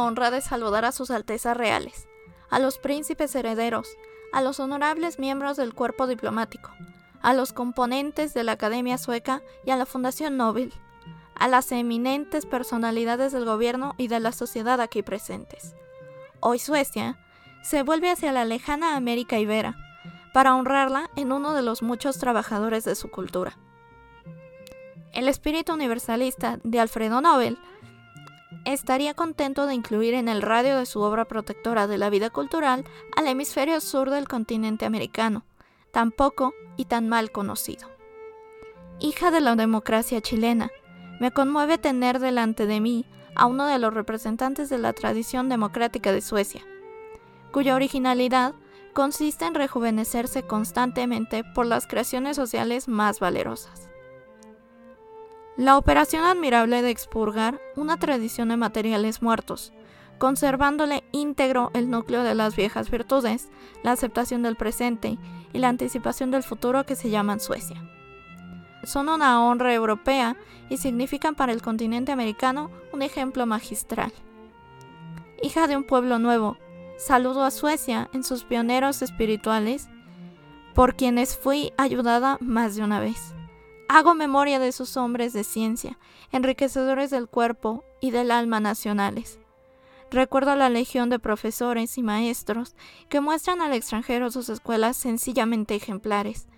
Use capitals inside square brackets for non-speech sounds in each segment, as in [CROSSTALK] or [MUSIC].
honra de saludar a sus altezas reales, a los príncipes herederos, a los honorables miembros del cuerpo diplomático, a los componentes de la Academia Sueca y a la Fundación Nobel, a las eminentes personalidades del gobierno y de la sociedad aquí presentes. Hoy Suecia se vuelve hacia la lejana América Ibera para honrarla en uno de los muchos trabajadores de su cultura. El espíritu universalista de Alfredo Nobel estaría contento de incluir en el radio de su obra protectora de la vida cultural al hemisferio sur del continente americano, tan poco y tan mal conocido. Hija de la democracia chilena, me conmueve tener delante de mí a uno de los representantes de la tradición democrática de Suecia, cuya originalidad consiste en rejuvenecerse constantemente por las creaciones sociales más valerosas. La operación admirable de expurgar una tradición de materiales muertos, conservándole íntegro el núcleo de las viejas virtudes, la aceptación del presente y la anticipación del futuro que se llaman Suecia son una honra europea y significan para el continente americano un ejemplo magistral. Hija de un pueblo nuevo, saludo a Suecia en sus pioneros espirituales, por quienes fui ayudada más de una vez. Hago memoria de sus hombres de ciencia, enriquecedores del cuerpo y del alma nacionales. Recuerdo la legión de profesores y maestros que muestran al extranjero sus escuelas sencillamente ejemplares,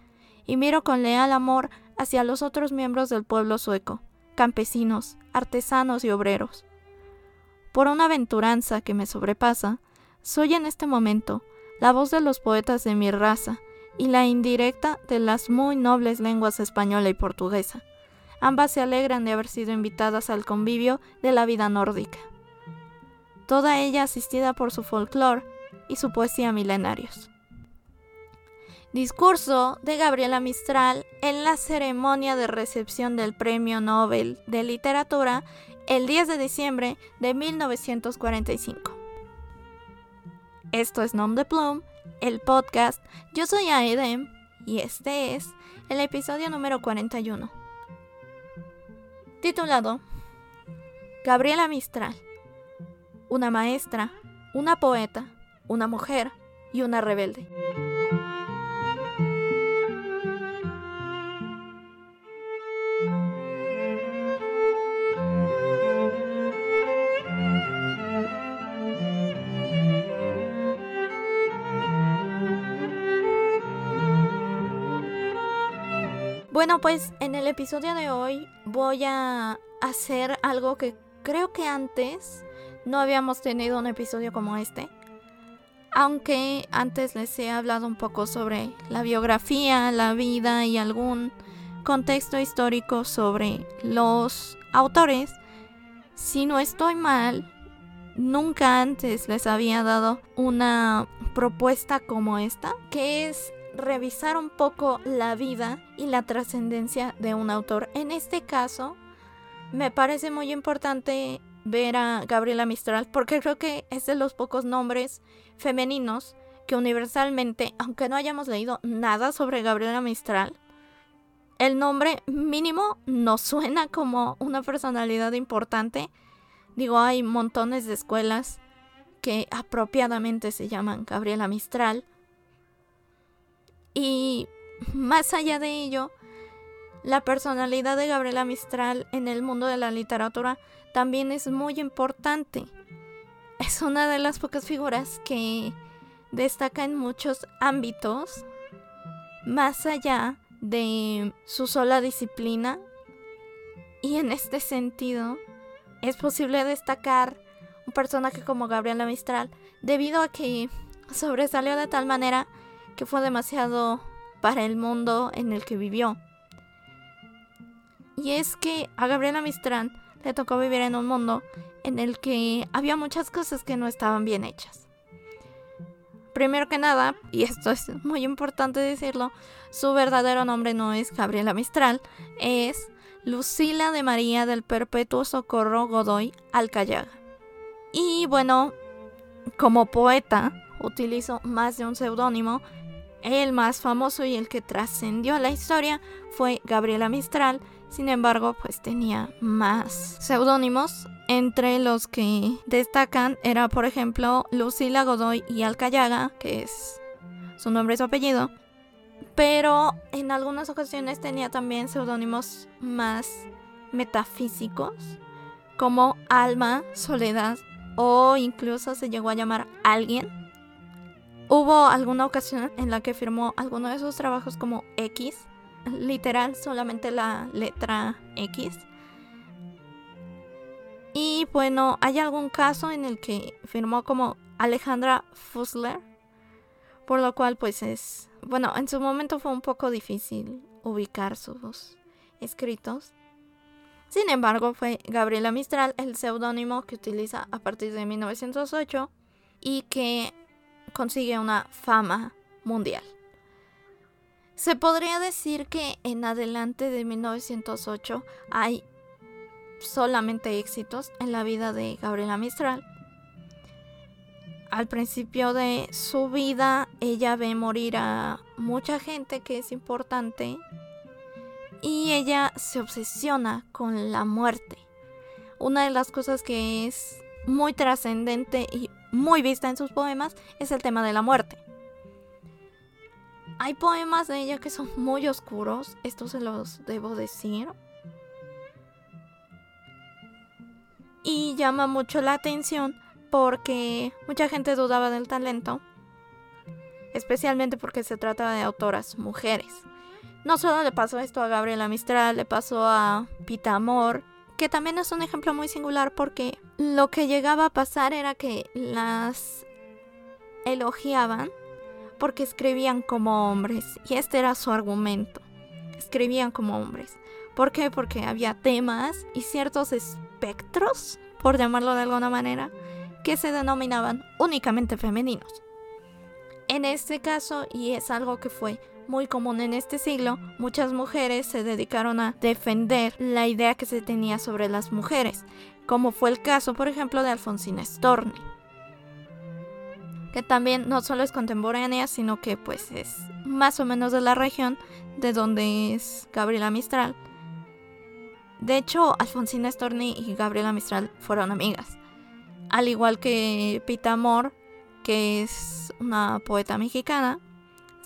y miro con leal amor hacia los otros miembros del pueblo sueco, campesinos, artesanos y obreros. Por una aventuranza que me sobrepasa, soy en este momento la voz de los poetas de mi raza y la indirecta de las muy nobles lenguas española y portuguesa. Ambas se alegran de haber sido invitadas al convivio de la vida nórdica. Toda ella asistida por su folclore y su poesía milenarios. Discurso de Gabriela Mistral en la ceremonia de recepción del Premio Nobel de Literatura el 10 de diciembre de 1945. Esto es Nom de Plum, el podcast. Yo soy Aedem y este es el episodio número 41. Titulado Gabriela Mistral. Una maestra, una poeta, una mujer y una rebelde. Bueno, pues en el episodio de hoy voy a hacer algo que creo que antes no habíamos tenido un episodio como este. Aunque antes les he hablado un poco sobre la biografía, la vida y algún contexto histórico sobre los autores, si no estoy mal, nunca antes les había dado una propuesta como esta, que es revisar un poco la vida y la trascendencia de un autor. En este caso, me parece muy importante ver a Gabriela Mistral porque creo que es de los pocos nombres femeninos que universalmente, aunque no hayamos leído nada sobre Gabriela Mistral, el nombre mínimo nos suena como una personalidad importante. Digo, hay montones de escuelas que apropiadamente se llaman Gabriela Mistral y más allá de ello, la personalidad de Gabriela Mistral en el mundo de la literatura también es muy importante. Es una de las pocas figuras que destaca en muchos ámbitos, más allá de su sola disciplina. Y en este sentido, es posible destacar un personaje como Gabriela Mistral debido a que sobresalió de tal manera que fue demasiado para el mundo en el que vivió. Y es que a Gabriela Mistral le tocó vivir en un mundo en el que había muchas cosas que no estaban bien hechas. Primero que nada, y esto es muy importante decirlo, su verdadero nombre no es Gabriela Mistral, es Lucila de María del Perpetuo Socorro Godoy Alcayaga. Y bueno, como poeta, utilizó más de un seudónimo el más famoso y el que trascendió la historia fue Gabriela Mistral, sin embargo, pues tenía más seudónimos Entre los que destacan era, por ejemplo, Lucila Godoy y Alcayaga, que es su nombre y su apellido. Pero en algunas ocasiones tenía también seudónimos más metafísicos, como Alma, Soledad o incluso se llegó a llamar Alguien. Hubo alguna ocasión en la que firmó alguno de sus trabajos como X, literal solamente la letra X. Y bueno, hay algún caso en el que firmó como Alejandra Fussler, por lo cual pues es, bueno, en su momento fue un poco difícil ubicar sus escritos. Sin embargo, fue Gabriela Mistral el seudónimo que utiliza a partir de 1908 y que consigue una fama mundial. Se podría decir que en adelante de 1908 hay solamente éxitos en la vida de Gabriela Mistral. Al principio de su vida ella ve morir a mucha gente que es importante y ella se obsesiona con la muerte. Una de las cosas que es muy trascendente y muy vista en sus poemas es el tema de la muerte. Hay poemas de ella que son muy oscuros, esto se los debo decir, y llama mucho la atención porque mucha gente dudaba del talento, especialmente porque se trata de autoras mujeres. No solo le pasó esto a Gabriela Mistral, le pasó a Pita Amor, que también es un ejemplo muy singular porque lo que llegaba a pasar era que las elogiaban porque escribían como hombres y este era su argumento. Escribían como hombres. ¿Por qué? Porque había temas y ciertos espectros, por llamarlo de alguna manera, que se denominaban únicamente femeninos. En este caso, y es algo que fue muy común en este siglo, muchas mujeres se dedicaron a defender la idea que se tenía sobre las mujeres, como fue el caso, por ejemplo, de Alfonsina Storni, que también no solo es contemporánea, sino que pues es más o menos de la región de donde es Gabriela Mistral, de hecho, Alfonsina Storni y Gabriela Mistral fueron amigas. Al igual que Pita Amor, que es una poeta mexicana.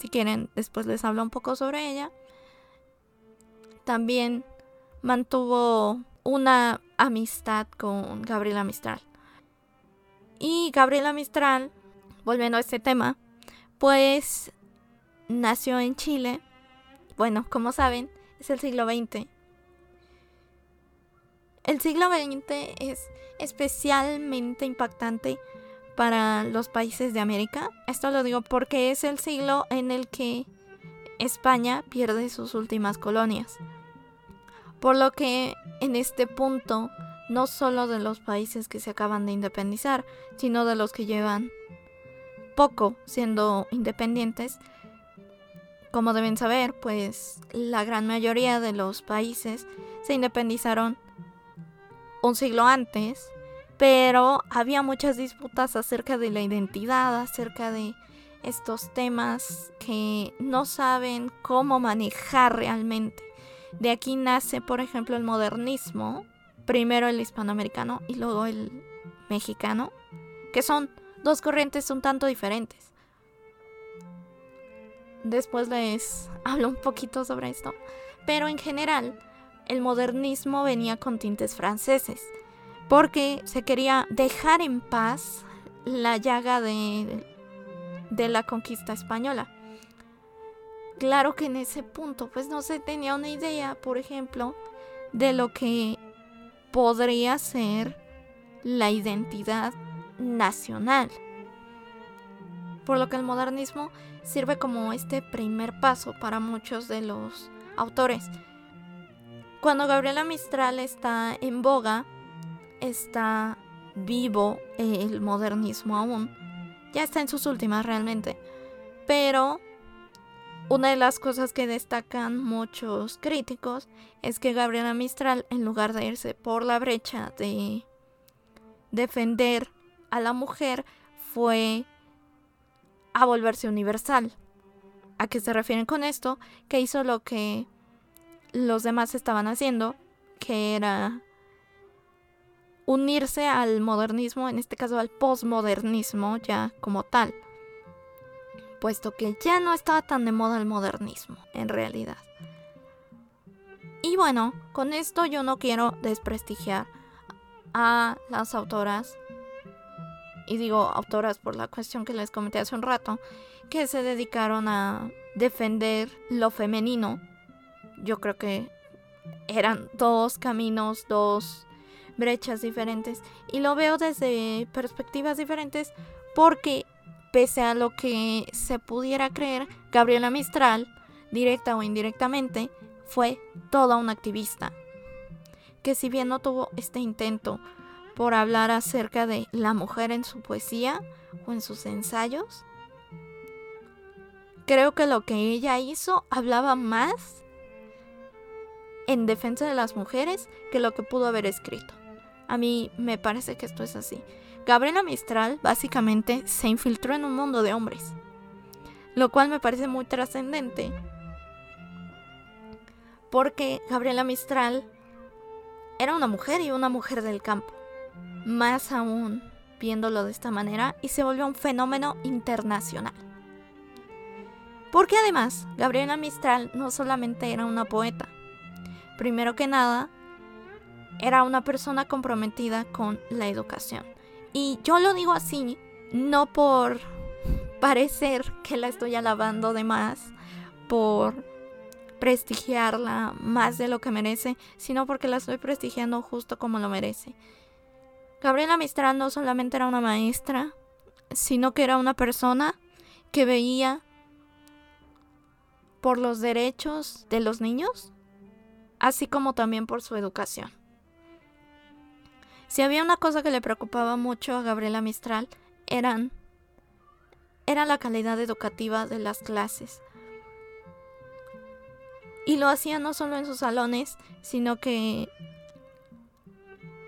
Si quieren, después les hablo un poco sobre ella. También mantuvo una amistad con Gabriela Mistral. Y Gabriela Mistral, volviendo a este tema, pues nació en Chile. Bueno, como saben, es el siglo XX el siglo XX es especialmente impactante para los países de América. Esto lo digo porque es el siglo en el que España pierde sus últimas colonias. Por lo que en este punto, no solo de los países que se acaban de independizar, sino de los que llevan poco siendo independientes, como deben saber, pues la gran mayoría de los países se independizaron un siglo antes, pero había muchas disputas acerca de la identidad, acerca de estos temas que no saben cómo manejar realmente. De aquí nace, por ejemplo, el modernismo, primero el hispanoamericano y luego el mexicano, que son dos corrientes un tanto diferentes. Después les hablo un poquito sobre esto, pero en general el modernismo venía con tintes franceses, porque se quería dejar en paz la llaga de, de la conquista española. Claro que en ese punto pues no se tenía una idea, por ejemplo, de lo que podría ser la identidad nacional. Por lo que el modernismo sirve como este primer paso para muchos de los autores cuando Gabriela Mistral está en boga, está vivo el modernismo aún. Ya está en sus últimas realmente. Pero una de las cosas que destacan muchos críticos es que Gabriela Mistral, en lugar de irse por la brecha de defender a la mujer, fue a volverse universal. ¿A qué se refieren con esto? Que hizo lo que los demás estaban haciendo, que era unirse al modernismo, en este caso al postmodernismo ya como tal, puesto que ya no estaba tan de moda el modernismo, en realidad. Y bueno, con esto yo no quiero desprestigiar a las autoras, y digo autoras por la cuestión que les comenté hace un rato, que se dedicaron a defender lo femenino. Yo creo que eran dos caminos, dos brechas diferentes. Y lo veo desde perspectivas diferentes porque pese a lo que se pudiera creer, Gabriela Mistral, directa o indirectamente, fue toda una activista. Que si bien no tuvo este intento por hablar acerca de la mujer en su poesía o en sus ensayos, creo que lo que ella hizo hablaba más en defensa de las mujeres que lo que pudo haber escrito. A mí me parece que esto es así. Gabriela Mistral básicamente se infiltró en un mundo de hombres, lo cual me parece muy trascendente porque Gabriela Mistral era una mujer y una mujer del campo. Más aún viéndolo de esta manera y se volvió un fenómeno internacional. Porque además, Gabriela Mistral no solamente era una poeta, primero que nada, era una persona comprometida con la educación. Y yo lo digo así, no por [LAUGHS] parecer que la estoy alabando de más, por prestigiarla más de lo que merece, sino porque la estoy prestigiando justo como lo merece. Gabriela Mistral no solamente era una maestra, sino que era una persona que veía por los derechos de los niños así como también por su educación. Si había una cosa que le preocupaba mucho a Gabriela Mistral, eran, era la calidad educativa de las clases. Y lo hacía no solo en sus salones, sino que,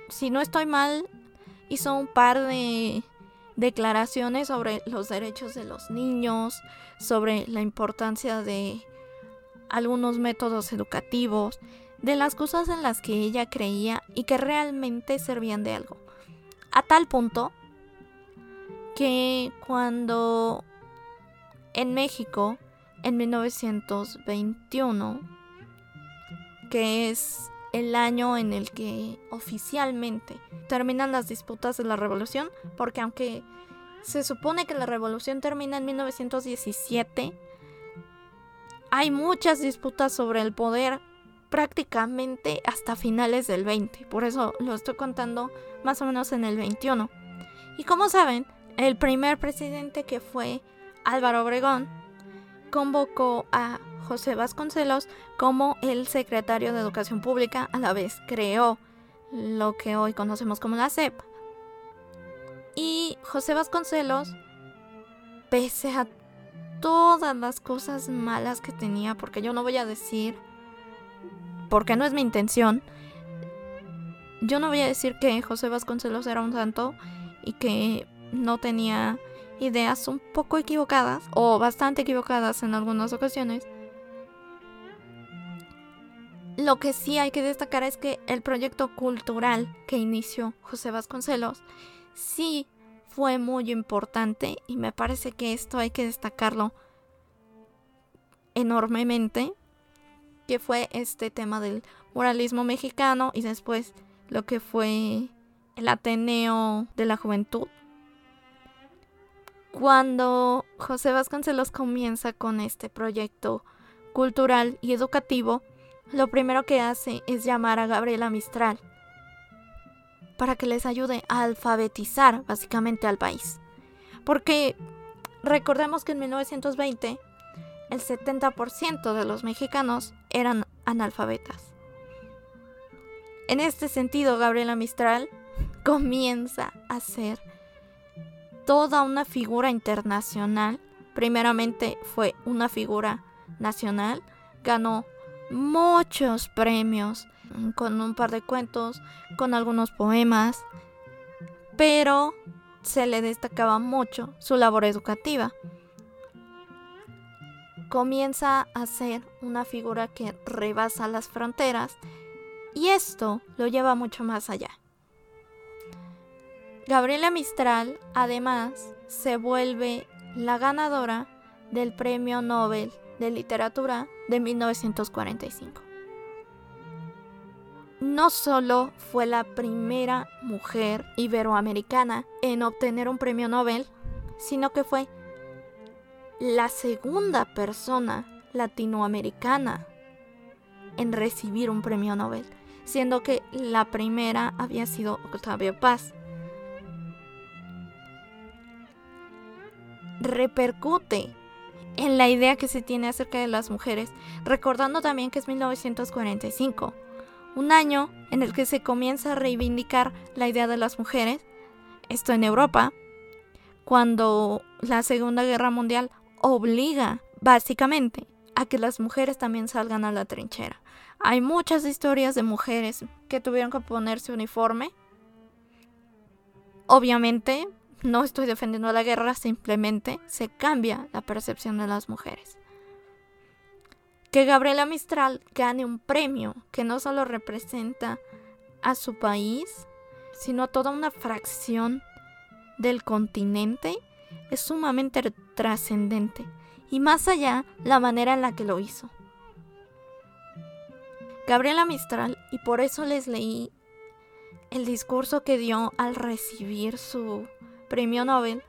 si no estoy mal, hizo un par de declaraciones sobre los derechos de los niños, sobre la importancia de algunos métodos educativos, de las cosas en las que ella creía y que realmente servían de algo. A tal punto que cuando en México, en 1921, que es el año en el que oficialmente terminan las disputas de la revolución, porque aunque se supone que la revolución termina en 1917, hay muchas disputas sobre el poder prácticamente hasta finales del 20. Por eso lo estoy contando más o menos en el 21. Y como saben, el primer presidente que fue Álvaro Obregón convocó a José Vasconcelos como el secretario de Educación Pública, a la vez creó lo que hoy conocemos como la CEP. Y José Vasconcelos, pese a todas las cosas malas que tenía, porque yo no voy a decir porque no es mi intención. Yo no voy a decir que José Vasconcelos era un santo y que no tenía ideas un poco equivocadas o bastante equivocadas en algunas ocasiones. Lo que sí hay que destacar es que el proyecto cultural que inició José Vasconcelos sí fue muy importante y me parece que esto hay que destacarlo enormemente que fue este tema del moralismo mexicano y después lo que fue el Ateneo de la Juventud. Cuando José Vasconcelos comienza con este proyecto cultural y educativo, lo primero que hace es llamar a Gabriela Mistral para que les ayude a alfabetizar básicamente al país. Porque recordemos que en 1920 el 70% de los mexicanos eran analfabetas. En este sentido, Gabriela Mistral [LAUGHS] comienza a ser toda una figura internacional. Primeramente fue una figura nacional, ganó muchos premios con un par de cuentos, con algunos poemas, pero se le destacaba mucho su labor educativa comienza a ser una figura que rebasa las fronteras y esto lo lleva mucho más allá. Gabriela Mistral, además, se vuelve la ganadora del Premio Nobel de Literatura de 1945. No solo fue la primera mujer iberoamericana en obtener un premio Nobel, sino que fue la segunda persona latinoamericana en recibir un premio Nobel, siendo que la primera había sido Octavio Paz. Repercute en la idea que se tiene acerca de las mujeres, recordando también que es 1945, un año en el que se comienza a reivindicar la idea de las mujeres, esto en Europa, cuando la Segunda Guerra Mundial obliga básicamente a que las mujeres también salgan a la trinchera. Hay muchas historias de mujeres que tuvieron que ponerse uniforme. Obviamente, no estoy defendiendo la guerra, simplemente se cambia la percepción de las mujeres. Que Gabriela Mistral gane un premio que no solo representa a su país, sino a toda una fracción del continente, es sumamente trascendente. Y más allá, la manera en la que lo hizo. Gabriela Mistral, y por eso les leí el discurso que dio al recibir su premio Nobel,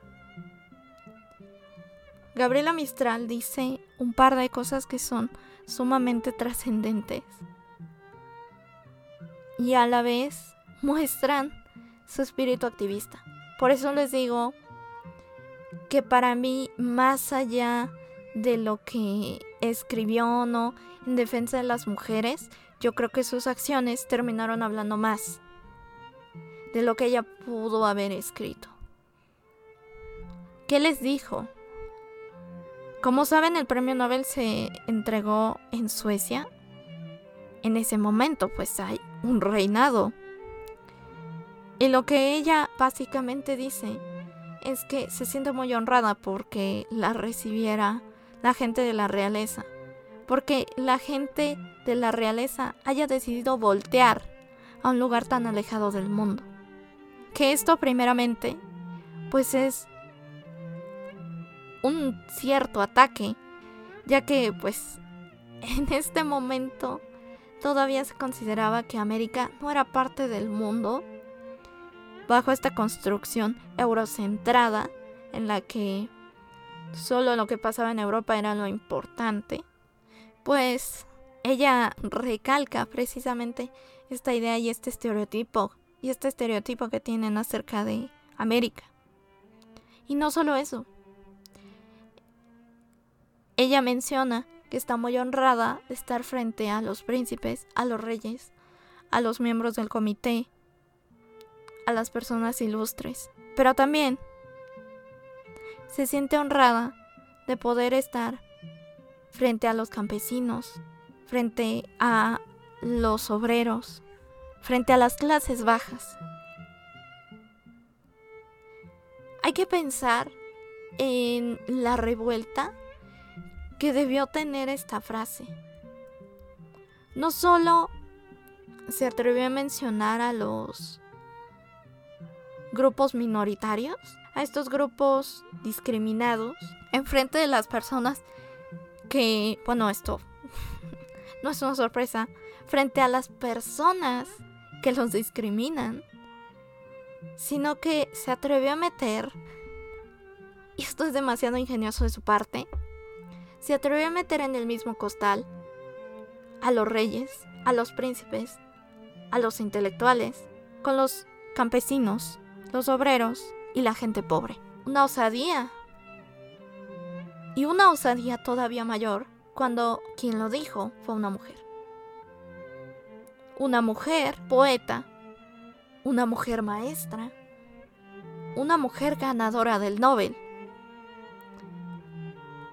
Gabriela Mistral dice un par de cosas que son sumamente trascendentes y a la vez muestran su espíritu activista. Por eso les digo que para mí, más allá de lo que escribió o no en defensa de las mujeres, yo creo que sus acciones terminaron hablando más de lo que ella pudo haber escrito. ¿Qué les dijo? Como saben, el premio Nobel se entregó en Suecia. En ese momento, pues hay un reinado. Y lo que ella básicamente dice es que se siente muy honrada porque la recibiera la gente de la realeza. Porque la gente de la realeza haya decidido voltear a un lugar tan alejado del mundo. Que esto primeramente, pues es un cierto ataque, ya que pues [LAUGHS] en este momento todavía se consideraba que América no era parte del mundo bajo esta construcción eurocentrada en la que solo lo que pasaba en Europa era lo importante, pues ella recalca precisamente esta idea y este estereotipo y este estereotipo que tienen acerca de América. Y no solo eso, ella menciona que está muy honrada de estar frente a los príncipes, a los reyes, a los miembros del comité, a las personas ilustres, pero también se siente honrada de poder estar frente a los campesinos, frente a los obreros, frente a las clases bajas. Hay que pensar en la revuelta que debió tener esta frase. No solo se atrevió a mencionar a los grupos minoritarios, a estos grupos discriminados, enfrente de las personas que, bueno, esto [LAUGHS] no es una sorpresa, frente a las personas que los discriminan, sino que se atrevió a meter, y esto es demasiado ingenioso de su parte, se atrevió a meter en el mismo costal a los reyes, a los príncipes, a los intelectuales, con los campesinos, los obreros y la gente pobre. Una osadía. Y una osadía todavía mayor cuando quien lo dijo fue una mujer. Una mujer poeta, una mujer maestra, una mujer ganadora del Nobel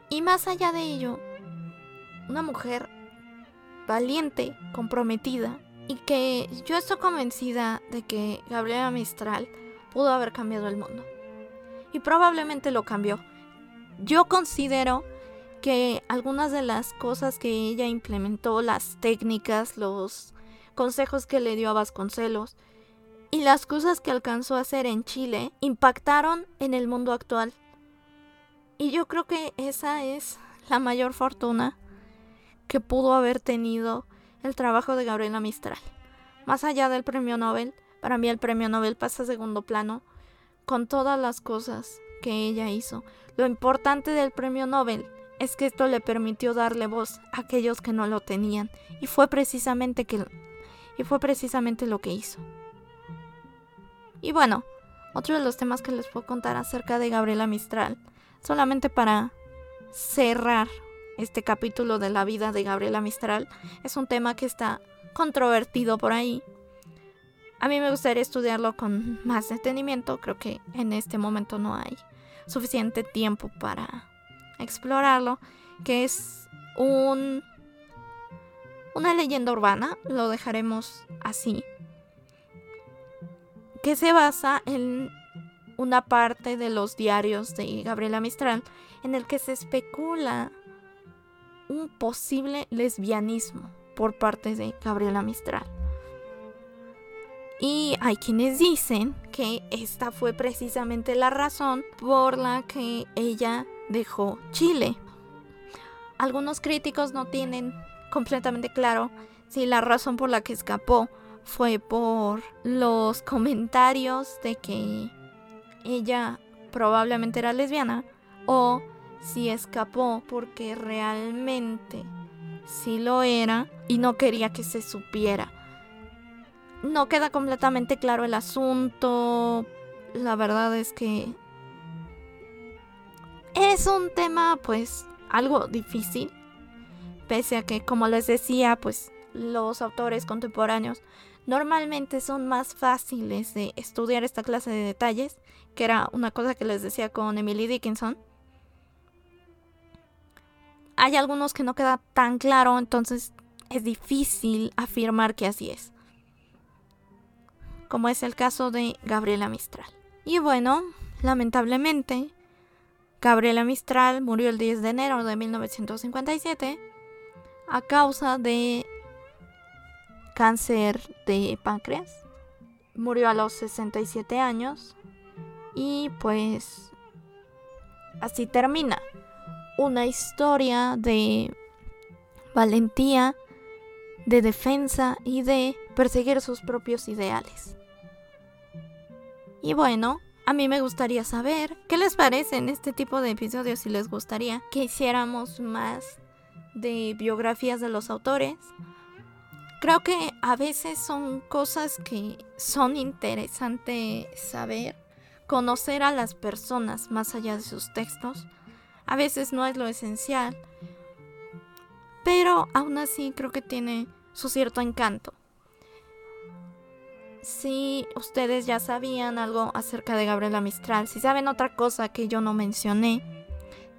y más allá de ello, una mujer valiente, comprometida, y que yo estoy convencida de que Gabriela Mistral pudo haber cambiado el mundo. Y probablemente lo cambió. Yo considero que algunas de las cosas que ella implementó, las técnicas, los consejos que le dio a Vasconcelos, y las cosas que alcanzó a hacer en Chile impactaron en el mundo actual. Y yo creo que esa es la mayor fortuna que pudo haber tenido el trabajo de Gabriela Mistral. Más allá del premio Nobel, para mí el premio Nobel pasa a segundo plano con todas las cosas que ella hizo. Lo importante del premio Nobel es que esto le permitió darle voz a aquellos que no lo tenían y fue precisamente que y fue precisamente lo que hizo. Y bueno, otro de los temas que les puedo contar acerca de Gabriela Mistral, solamente para cerrar este capítulo de la vida de Gabriela Mistral, es un tema que está controvertido por ahí. A mí me gustaría estudiarlo con más detenimiento, creo que en este momento no hay suficiente tiempo para explorarlo, que es un una leyenda urbana, lo dejaremos así, que se basa en una parte de los diarios de Gabriela Mistral en el que se especula un posible lesbianismo por parte de Gabriela Mistral. Y hay quienes dicen que esta fue precisamente la razón por la que ella dejó Chile. Algunos críticos no tienen completamente claro si la razón por la que escapó fue por los comentarios de que ella probablemente era lesbiana o si escapó porque realmente sí lo era y no quería que se supiera. No queda completamente claro el asunto. La verdad es que es un tema pues algo difícil. Pese a que, como les decía, pues los autores contemporáneos normalmente son más fáciles de estudiar esta clase de detalles, que era una cosa que les decía con Emily Dickinson. Hay algunos que no queda tan claro, entonces es difícil afirmar que así es. Como es el caso de Gabriela Mistral. Y bueno, lamentablemente, Gabriela Mistral murió el 10 de enero de 1957 a causa de cáncer de páncreas. Murió a los 67 años y pues así termina una historia de valentía, de defensa y de perseguir sus propios ideales. Y bueno, a mí me gustaría saber qué les parece en este tipo de episodios si les gustaría que hiciéramos más de biografías de los autores Creo que a veces son cosas que son interesantes saber, conocer a las personas más allá de sus textos. A veces no es lo esencial, pero aún así creo que tiene su cierto encanto. Si ustedes ya sabían algo acerca de Gabriela Mistral, si saben otra cosa que yo no mencioné,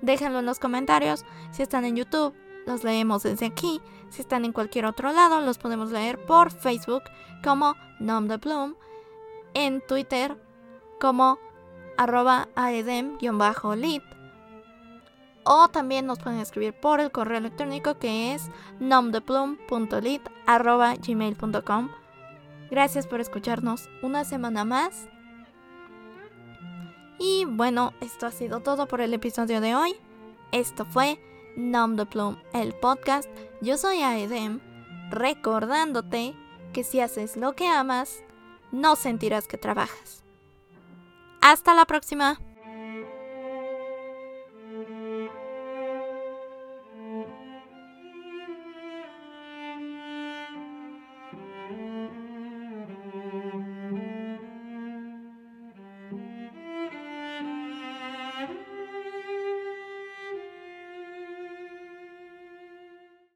déjenlo en los comentarios. Si están en YouTube, los leemos desde aquí. Si están en cualquier otro lado, los podemos leer por Facebook como Nom de Bloom, en Twitter como arroba aedem-lit o también nos pueden escribir por el correo electrónico que es gmail.com Gracias por escucharnos una semana más. Y bueno, esto ha sido todo por el episodio de hoy. Esto fue Nom de Plum, el podcast. Yo soy Aedem, recordándote que si haces lo que amas, no sentirás que trabajas. Hasta la próxima.